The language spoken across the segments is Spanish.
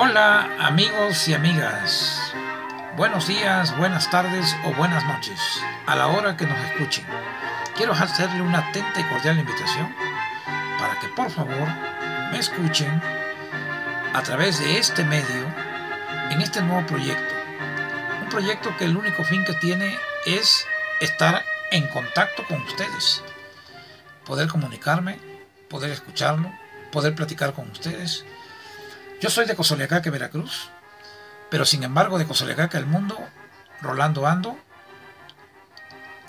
Hola amigos y amigas. Buenos días, buenas tardes o buenas noches a la hora que nos escuchen. Quiero hacerle una atenta y cordial invitación para que por favor me escuchen a través de este medio en este nuevo proyecto. Un proyecto que el único fin que tiene es estar en contacto con ustedes. Poder comunicarme, poder escucharlo, poder platicar con ustedes. Yo soy de Cosoleacaque, Veracruz, pero sin embargo de Cosoleacaque el mundo, Rolando Ando,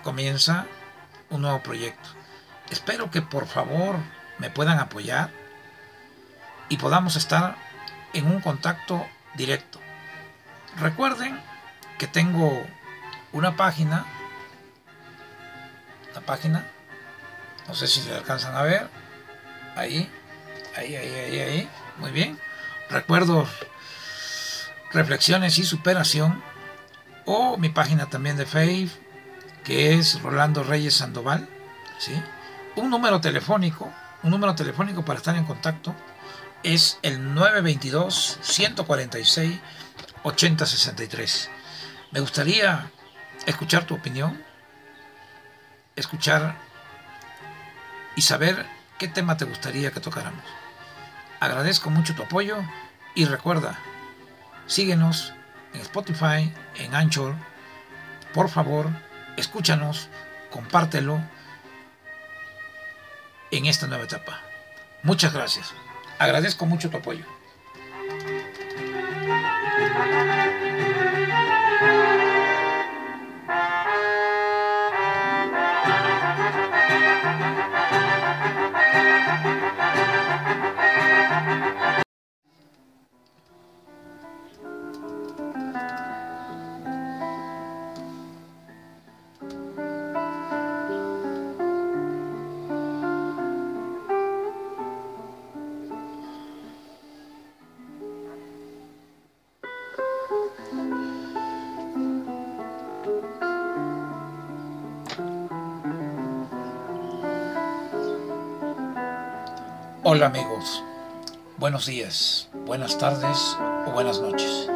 comienza un nuevo proyecto. Espero que por favor me puedan apoyar y podamos estar en un contacto directo. Recuerden que tengo una página, la página, no sé si se alcanzan a ver, ahí, ahí, ahí, ahí, ahí, muy bien. Recuerdos, reflexiones y superación, o mi página también de Facebook, que es Rolando Reyes Sandoval, ¿sí? Un número telefónico, un número telefónico para estar en contacto es el 922 146 8063. Me gustaría escuchar tu opinión, escuchar y saber qué tema te gustaría que tocáramos. Agradezco mucho tu apoyo y recuerda, síguenos en Spotify, en Anchor. Por favor, escúchanos, compártelo en esta nueva etapa. Muchas gracias. Agradezco mucho tu apoyo. Hola amigos, buenos días, buenas tardes o buenas noches.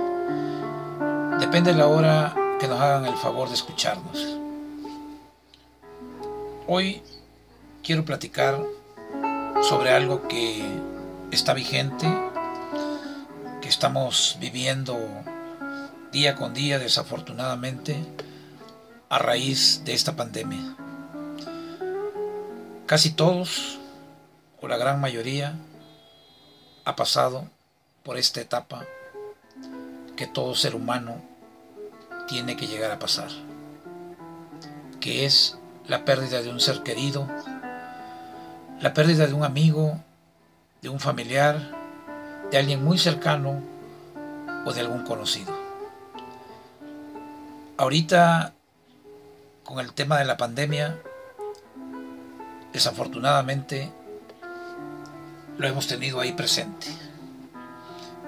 Depende de la hora que nos hagan el favor de escucharnos. Hoy quiero platicar sobre algo que está vigente, que estamos viviendo día con día desafortunadamente a raíz de esta pandemia. Casi todos o la gran mayoría, ha pasado por esta etapa que todo ser humano tiene que llegar a pasar, que es la pérdida de un ser querido, la pérdida de un amigo, de un familiar, de alguien muy cercano o de algún conocido. Ahorita, con el tema de la pandemia, desafortunadamente, lo hemos tenido ahí presente.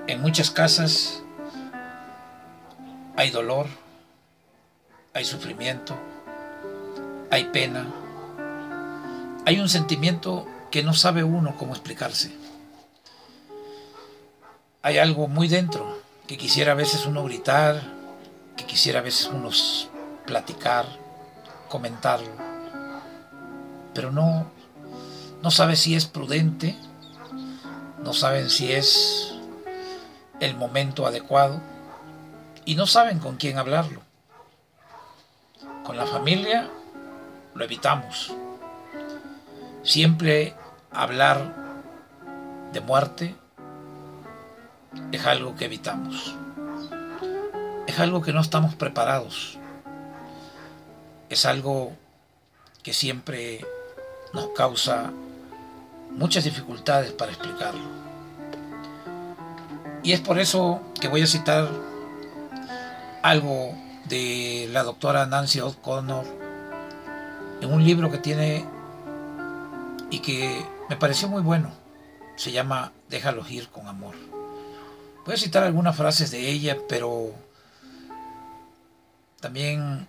En muchas casas hay dolor, hay sufrimiento, hay pena, hay un sentimiento que no sabe uno cómo explicarse. Hay algo muy dentro que quisiera a veces uno gritar, que quisiera a veces uno platicar, comentarlo, pero no, no sabe si es prudente no saben si es el momento adecuado y no saben con quién hablarlo. Con la familia lo evitamos. Siempre hablar de muerte es algo que evitamos. Es algo que no estamos preparados. Es algo que siempre nos causa muchas dificultades para explicarlo. Y es por eso que voy a citar algo de la doctora Nancy O'Connor en un libro que tiene y que me pareció muy bueno. Se llama Déjalos ir con amor. Voy a citar algunas frases de ella, pero también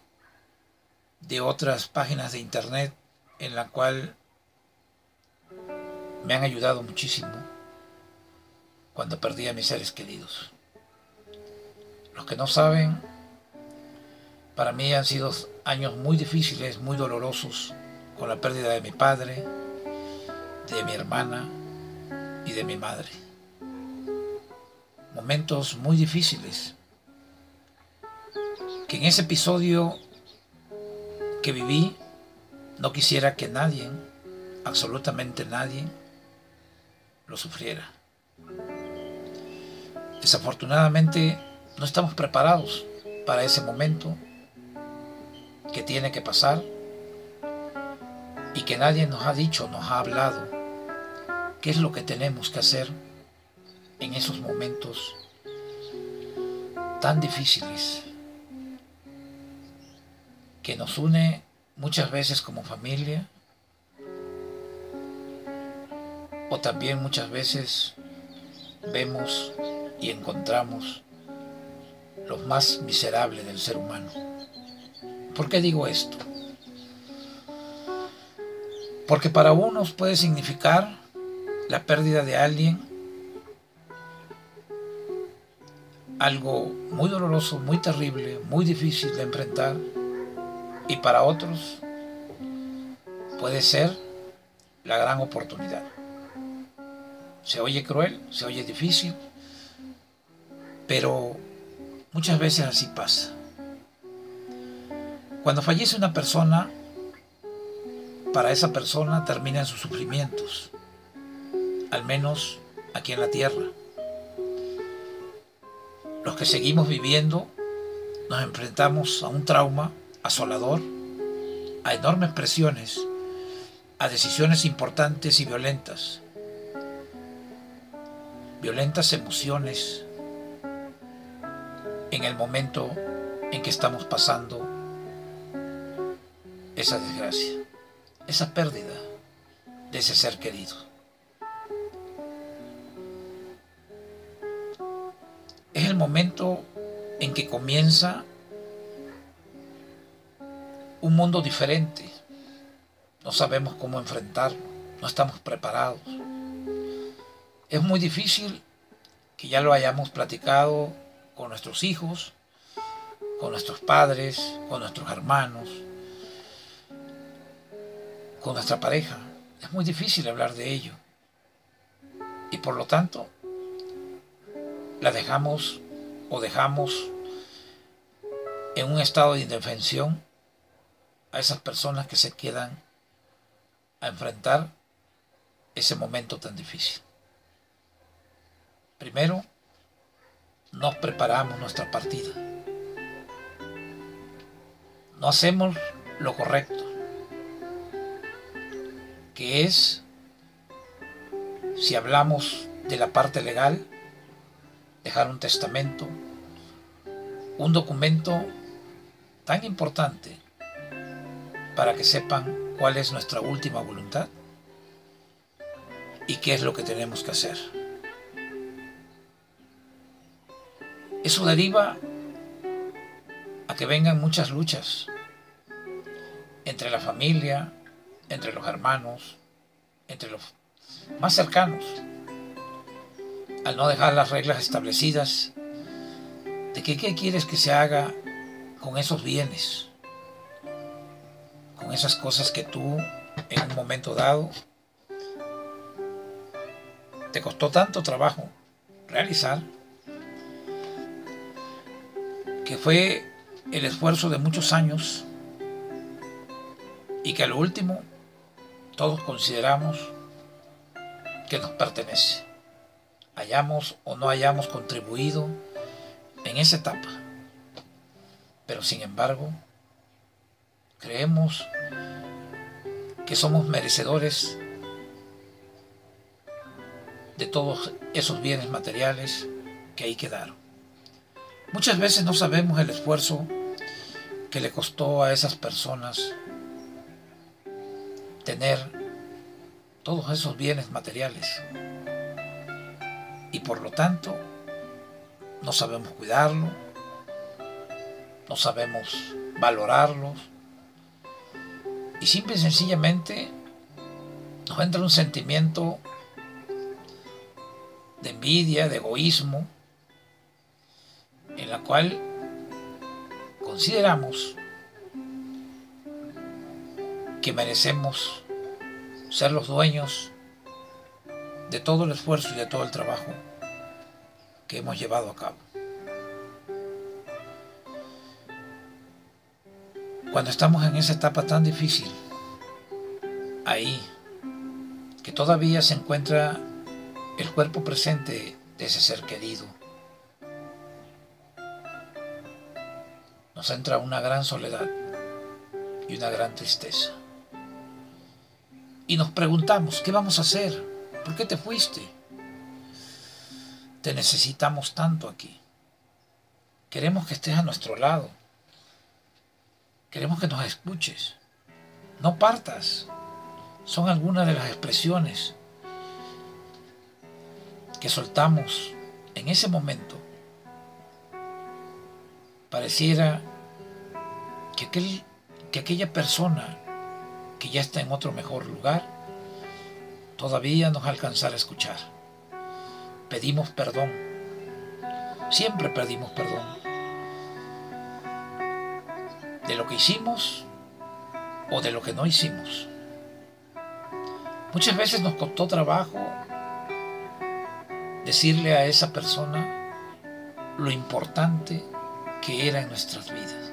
de otras páginas de internet en la cual me han ayudado muchísimo. cuando perdí a mis seres queridos. Los que no saben, para mí han sido años muy difíciles, muy dolorosos, con la pérdida de mi padre, de mi hermana y de mi madre. Momentos muy difíciles, que en ese episodio que viví no quisiera que nadie, absolutamente nadie, lo sufriera. Desafortunadamente no estamos preparados para ese momento que tiene que pasar y que nadie nos ha dicho, nos ha hablado qué es lo que tenemos que hacer en esos momentos tan difíciles que nos une muchas veces como familia o también muchas veces vemos y encontramos lo más miserable del ser humano. ¿Por qué digo esto? Porque para unos puede significar la pérdida de alguien algo muy doloroso, muy terrible, muy difícil de enfrentar. Y para otros puede ser la gran oportunidad. Se oye cruel, se oye difícil, pero muchas veces así pasa. Cuando fallece una persona, para esa persona terminan sus sufrimientos, al menos aquí en la tierra. Los que seguimos viviendo nos enfrentamos a un trauma asolador, a enormes presiones, a decisiones importantes y violentas, violentas emociones en el momento en que estamos pasando esa desgracia, esa pérdida de ese ser querido. Es el momento en que comienza un mundo diferente. No sabemos cómo enfrentarlo, no estamos preparados. Es muy difícil que ya lo hayamos platicado con nuestros hijos, con nuestros padres, con nuestros hermanos, con nuestra pareja. Es muy difícil hablar de ello. Y por lo tanto, la dejamos o dejamos en un estado de indefensión a esas personas que se quedan a enfrentar ese momento tan difícil. Primero, no preparamos nuestra partida. No hacemos lo correcto, que es, si hablamos de la parte legal, dejar un testamento, un documento tan importante para que sepan cuál es nuestra última voluntad y qué es lo que tenemos que hacer. Eso deriva a que vengan muchas luchas entre la familia, entre los hermanos, entre los más cercanos, al no dejar las reglas establecidas de que qué quieres que se haga con esos bienes, con esas cosas que tú en un momento dado te costó tanto trabajo realizar que fue el esfuerzo de muchos años y que a lo último todos consideramos que nos pertenece, hayamos o no hayamos contribuido en esa etapa. Pero sin embargo, creemos que somos merecedores de todos esos bienes materiales que ahí quedaron. Muchas veces no sabemos el esfuerzo que le costó a esas personas tener todos esos bienes materiales. Y por lo tanto, no sabemos cuidarlo, no sabemos valorarlos. Y simple y sencillamente nos entra un sentimiento de envidia, de egoísmo, en la cual consideramos que merecemos ser los dueños de todo el esfuerzo y de todo el trabajo que hemos llevado a cabo. Cuando estamos en esa etapa tan difícil, ahí, que todavía se encuentra el cuerpo presente de ese ser querido, entra una gran soledad y una gran tristeza. Y nos preguntamos, ¿qué vamos a hacer? ¿Por qué te fuiste? Te necesitamos tanto aquí. Queremos que estés a nuestro lado. Queremos que nos escuches. No partas. Son algunas de las expresiones que soltamos en ese momento. Pareciera que, aquel, que aquella persona que ya está en otro mejor lugar todavía nos alcanzará a escuchar. Pedimos perdón. Siempre pedimos perdón de lo que hicimos o de lo que no hicimos. Muchas veces nos costó trabajo decirle a esa persona lo importante que era en nuestras vidas.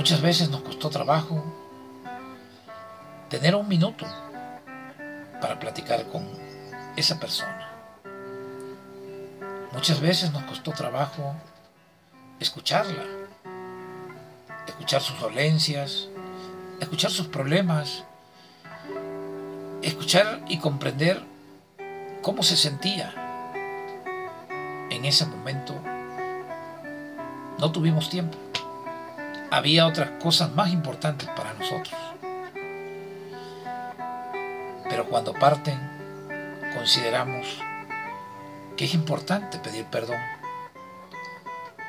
Muchas veces nos costó trabajo tener un minuto para platicar con esa persona. Muchas veces nos costó trabajo escucharla escuchar sus dolencias, escuchar sus problemas, escuchar y comprender cómo se sentía en ese momento. No tuvimos tiempo. Había otras cosas más importantes para nosotros. Pero cuando parten, consideramos que es importante pedir perdón,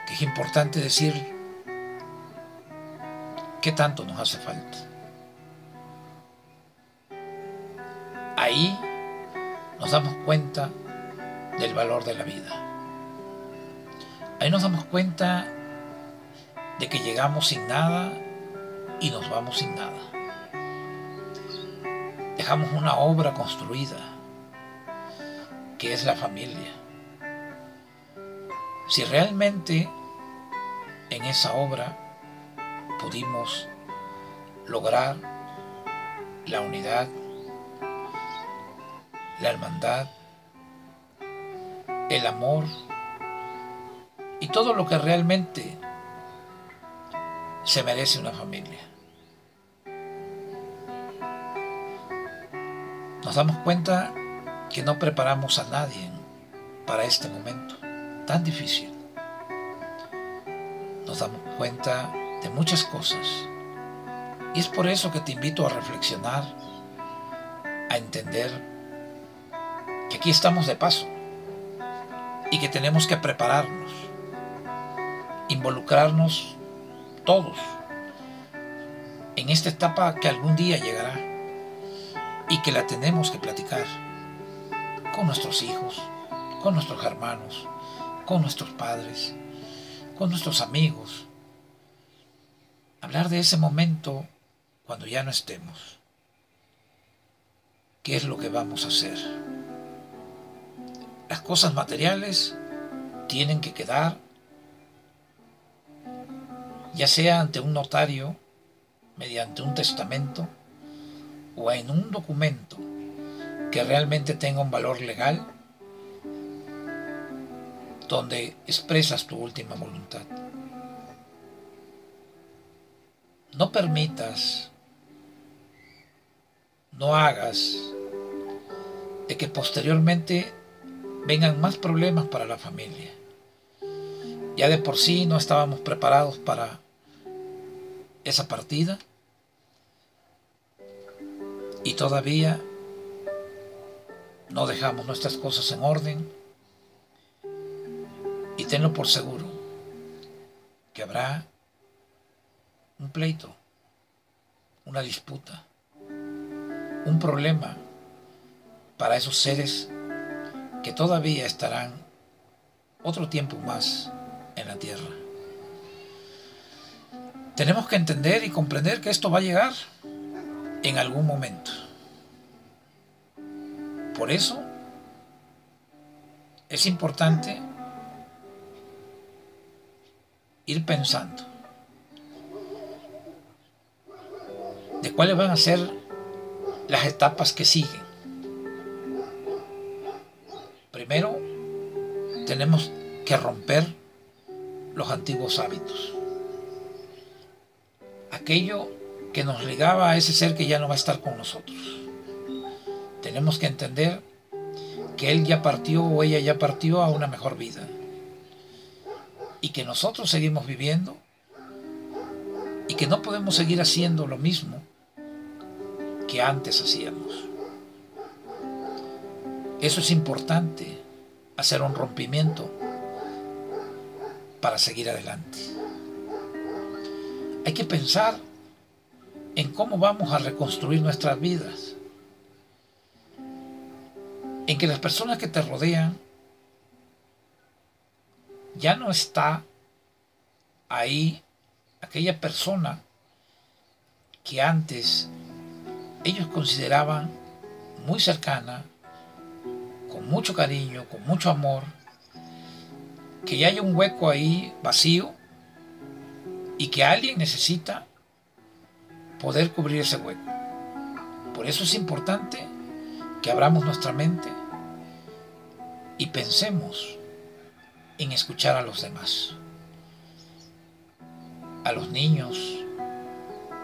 que es importante decir ¿Qué tanto nos hace falta? Ahí nos damos cuenta del valor de la vida. Ahí nos damos cuenta de que llegamos sin nada y nos vamos sin nada. Dejamos una obra construida, que es la familia. Si realmente en esa obra pudimos lograr la unidad, la hermandad, el amor y todo lo que realmente se merece una familia. Nos damos cuenta que no preparamos a nadie para este momento tan difícil. Nos damos cuenta de muchas cosas. Y es por eso que te invito a reflexionar, a entender que aquí estamos de paso y que tenemos que prepararnos, involucrarnos todos en esta etapa que algún día llegará y que la tenemos que platicar con nuestros hijos, con nuestros hermanos, con nuestros padres, con nuestros amigos, hablar de ese momento cuando ya no estemos. ¿Qué es lo que vamos a hacer? Las cosas materiales tienen que quedar, ya sea ante un notario, mediante un testamento o en un documento que realmente tenga un valor legal, donde expresas tu última voluntad. no permitas, no hagas de que posteriormente vengan más problemas para la familia. Ya de por sí no estábamos preparados para esa partida. Y todavía no dejamos nuestras cosas en orden. Y tenlo por seguro que habrá un pleito, una disputa, un problema para esos seres que todavía estarán otro tiempo más en la tierra. Tenemos que entender y comprender que esto va a llegar en algún momento. Por eso es importante ir pensando de cuáles van a ser las etapas que siguen. Primero, tenemos hábitos. Aquello que nos ligaba a ese ser que ya no va a estar con nosotros. Tenemos que entender que él ya partió o ella ya partió a una mejor vida. Y que nosotros seguimos viviendo y que no podemos seguir haciendo lo mismo que antes hacíamos. Eso es importante, hacer un rompimiento para seguir adelante. Hay que pensar en cómo vamos a reconstruir nuestras vidas. En que las personas que te rodean ya no está ahí aquella persona que antes ellos consideraban muy cercana, con mucho cariño, con mucho amor, que ya hay un hueco ahí vacío y que alguien necesita poder cubrir ese hueco. Por eso es importante que abramos nuestra mente y pensemos en escuchar a los demás, a los niños,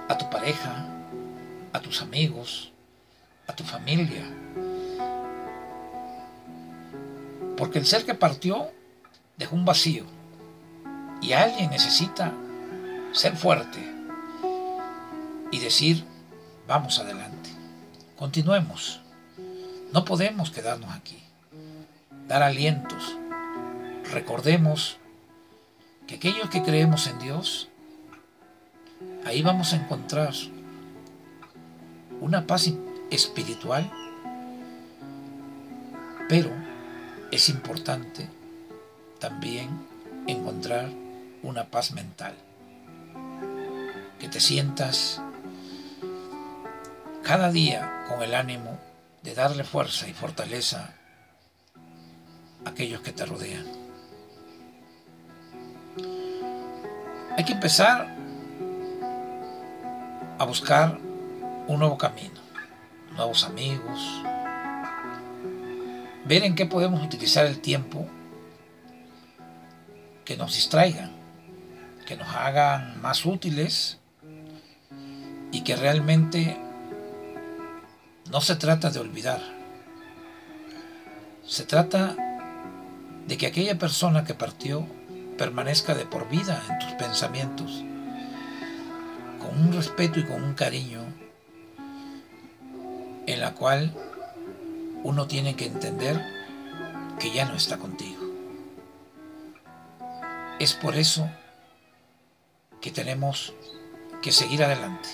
a tu pareja, a tus amigos, a tu familia. Porque el ser que partió dejó un vacío. Y alguien necesita ser fuerte y decir, vamos adelante, continuemos, no podemos quedarnos aquí, dar alientos, recordemos que aquellos que creemos en Dios, ahí vamos a encontrar una paz espiritual, pero es importante también encontrar una paz mental. Que te sientas cada día con el ánimo de darle fuerza y fortaleza a aquellos que te rodean. Hay que empezar a buscar un nuevo camino, nuevos amigos, ver en qué podemos utilizar el tiempo que nos distraigan, que nos hagan más útiles y que realmente no se trata de olvidar. Se trata de que aquella persona que partió permanezca de por vida en tus pensamientos, con un respeto y con un cariño en la cual uno tiene que entender que ya no está contigo. Es por eso que tenemos que seguir adelante.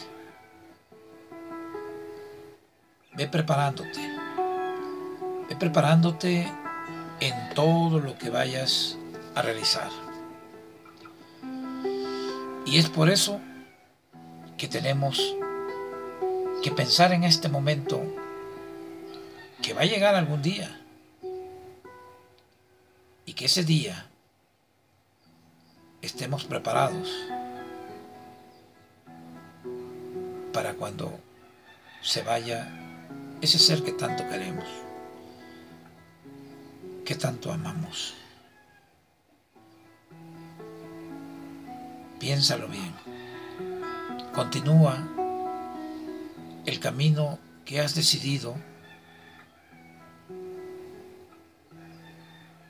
Ve preparándote. Ve preparándote en todo lo que vayas a realizar. Y es por eso que tenemos que pensar en este momento que va a llegar algún día y que ese día preparados para cuando se vaya ese ser que tanto queremos, que tanto amamos. Piénsalo bien. Continúa el camino que has decidido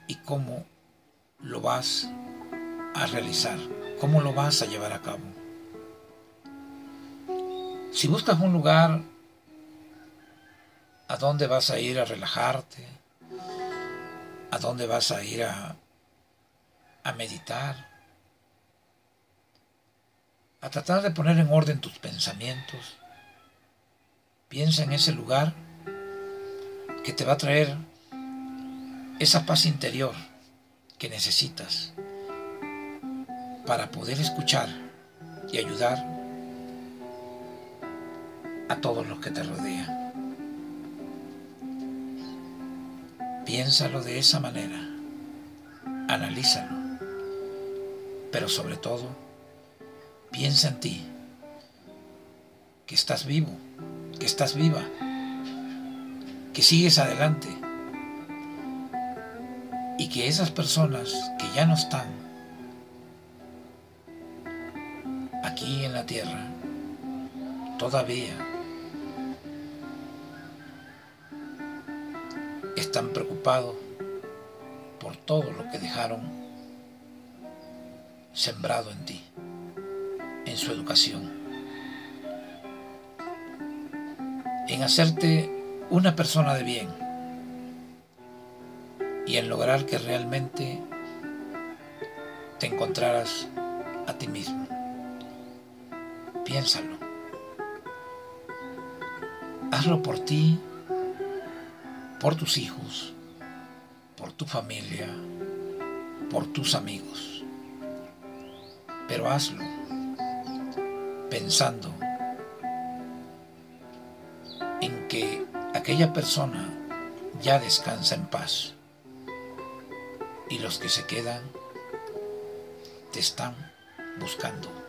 y cómo lo vas a realizar? ¿Cómo lo vas a llevar a cabo? Si buscas un lugar a dónde vas a ir a relajarte, a dónde vas a ir a, a meditar, a tratar de poner en orden tus pensamientos, piensa en ese lugar que te va a traer esa paz interior que necesitas para poder escuchar y ayudar a todos los que te rodean. Piénsalo de esa manera, analízalo, pero sobre todo, piensa en ti, que estás vivo, que estás viva, que sigues adelante y que esas personas que ya no están tierra, todavía están preocupados por todo lo que dejaron sembrado en ti, en su educación, en hacerte una persona de bien y en lograr que realmente te encontraras a ti mismo. Piénsalo. Hazlo por ti, por tus hijos, por tu familia, por tus amigos. Pero hazlo pensando en que aquella persona ya descansa en paz y los que se quedan te están buscando.